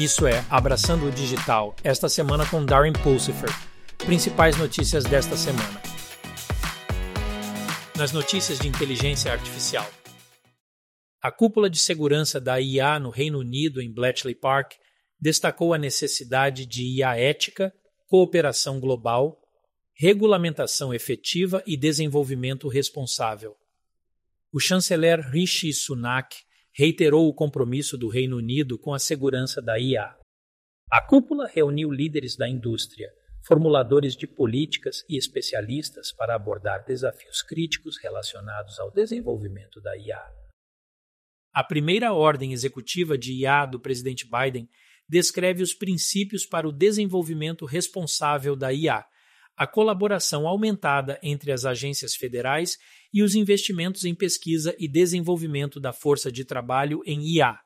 Isso é Abraçando o Digital, esta semana com Darren Pulsifer. Principais notícias desta semana. Nas notícias de inteligência artificial. A cúpula de segurança da IA no Reino Unido, em Bletchley Park, destacou a necessidade de IA ética, cooperação global, regulamentação efetiva e desenvolvimento responsável. O chanceler Rishi Sunak reiterou o compromisso do Reino Unido com a segurança da IA. A cúpula reuniu líderes da indústria, formuladores de políticas e especialistas para abordar desafios críticos relacionados ao desenvolvimento da IA. A primeira ordem executiva de IA do presidente Biden descreve os princípios para o desenvolvimento responsável da IA, a colaboração aumentada entre as agências federais e os investimentos em pesquisa e desenvolvimento da força de trabalho em IA.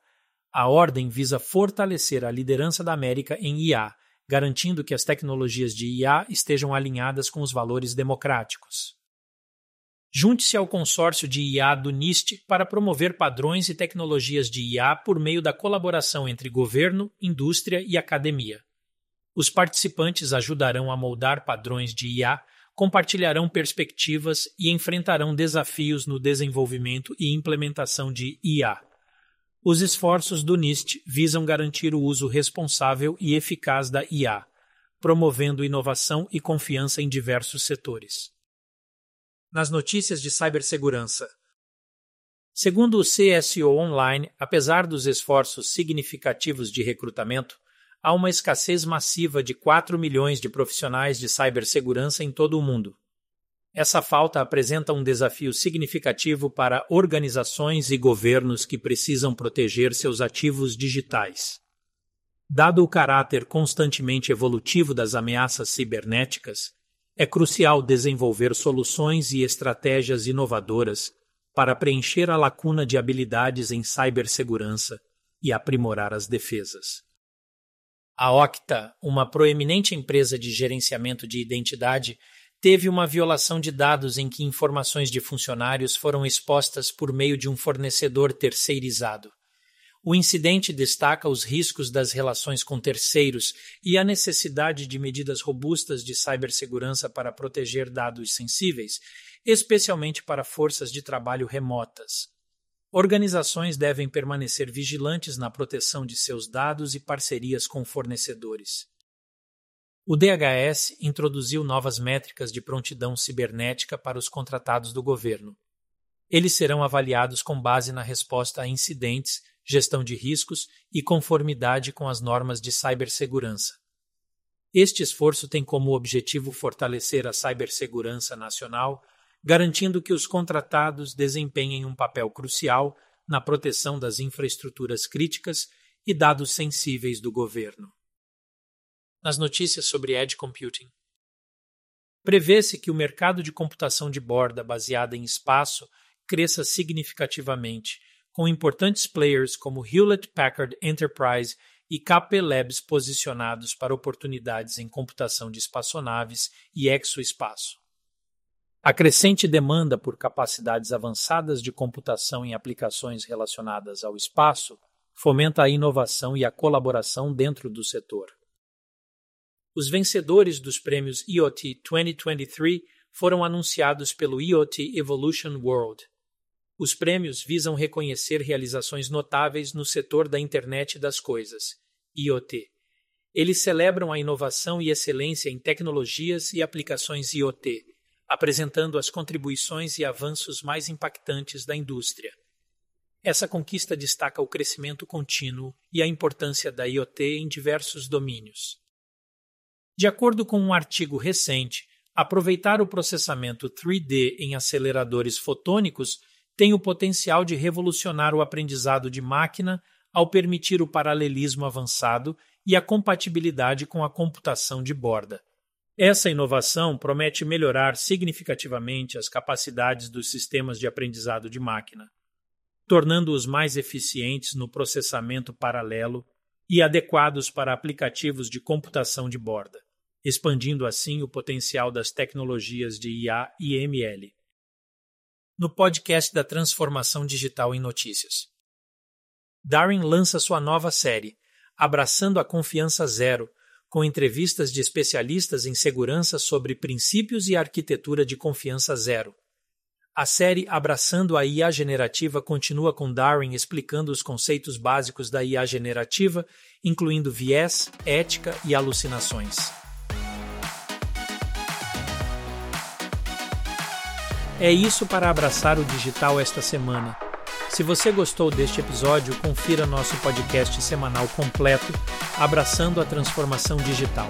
A ordem visa fortalecer a liderança da América em IA, garantindo que as tecnologias de IA estejam alinhadas com os valores democráticos. Junte-se ao consórcio de IA do NIST para promover padrões e tecnologias de IA por meio da colaboração entre governo, indústria e academia. Os participantes ajudarão a moldar padrões de IA, compartilharão perspectivas e enfrentarão desafios no desenvolvimento e implementação de IA. Os esforços do NIST visam garantir o uso responsável e eficaz da IA, promovendo inovação e confiança em diversos setores. Nas notícias de cibersegurança. Segundo o CSO Online, apesar dos esforços significativos de recrutamento, há uma escassez massiva de 4 milhões de profissionais de cibersegurança em todo o mundo. Essa falta apresenta um desafio significativo para organizações e governos que precisam proteger seus ativos digitais. Dado o caráter constantemente evolutivo das ameaças cibernéticas, é crucial desenvolver soluções e estratégias inovadoras para preencher a lacuna de habilidades em cibersegurança e aprimorar as defesas. A Okta, uma proeminente empresa de gerenciamento de identidade, teve uma violação de dados em que informações de funcionários foram expostas por meio de um fornecedor terceirizado. O incidente destaca os riscos das relações com terceiros e a necessidade de medidas robustas de cibersegurança para proteger dados sensíveis, especialmente para forças de trabalho remotas. Organizações devem permanecer vigilantes na proteção de seus dados e parcerias com fornecedores. O DHS introduziu novas métricas de prontidão cibernética para os contratados do governo. Eles serão avaliados com base na resposta a incidentes, gestão de riscos e conformidade com as normas de cibersegurança. Este esforço tem como objetivo fortalecer a cibersegurança nacional garantindo que os contratados desempenhem um papel crucial na proteção das infraestruturas críticas e dados sensíveis do governo. Nas notícias sobre Edge Computing. Prevê-se que o mercado de computação de borda baseada em espaço cresça significativamente, com importantes players como Hewlett Packard Enterprise e KP Labs posicionados para oportunidades em computação de espaçonaves e exoespaço. A crescente demanda por capacidades avançadas de computação em aplicações relacionadas ao espaço fomenta a inovação e a colaboração dentro do setor. Os vencedores dos prêmios IoT 2023 foram anunciados pelo IoT Evolution World. Os prêmios visam reconhecer realizações notáveis no setor da Internet das Coisas, IoT. Eles celebram a inovação e excelência em tecnologias e aplicações IoT apresentando as contribuições e avanços mais impactantes da indústria. Essa conquista destaca o crescimento contínuo e a importância da IoT em diversos domínios. De acordo com um artigo recente, aproveitar o processamento 3D em aceleradores fotônicos tem o potencial de revolucionar o aprendizado de máquina ao permitir o paralelismo avançado e a compatibilidade com a computação de borda. Essa inovação promete melhorar significativamente as capacidades dos sistemas de aprendizado de máquina, tornando-os mais eficientes no processamento paralelo e adequados para aplicativos de computação de borda, expandindo assim o potencial das tecnologias de IA e ML. No podcast da Transformação Digital em Notícias. Darren lança sua nova série, Abraçando a Confiança Zero, com entrevistas de especialistas em segurança sobre princípios e arquitetura de confiança zero. A série Abraçando a IA Generativa continua com Darwin explicando os conceitos básicos da IA generativa, incluindo viés, ética e alucinações. É isso para abraçar o digital esta semana. Se você gostou deste episódio, confira nosso podcast semanal completo Abraçando a Transformação Digital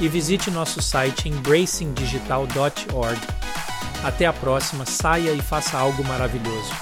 e visite nosso site embracingdigital.org. Até a próxima, saia e faça algo maravilhoso.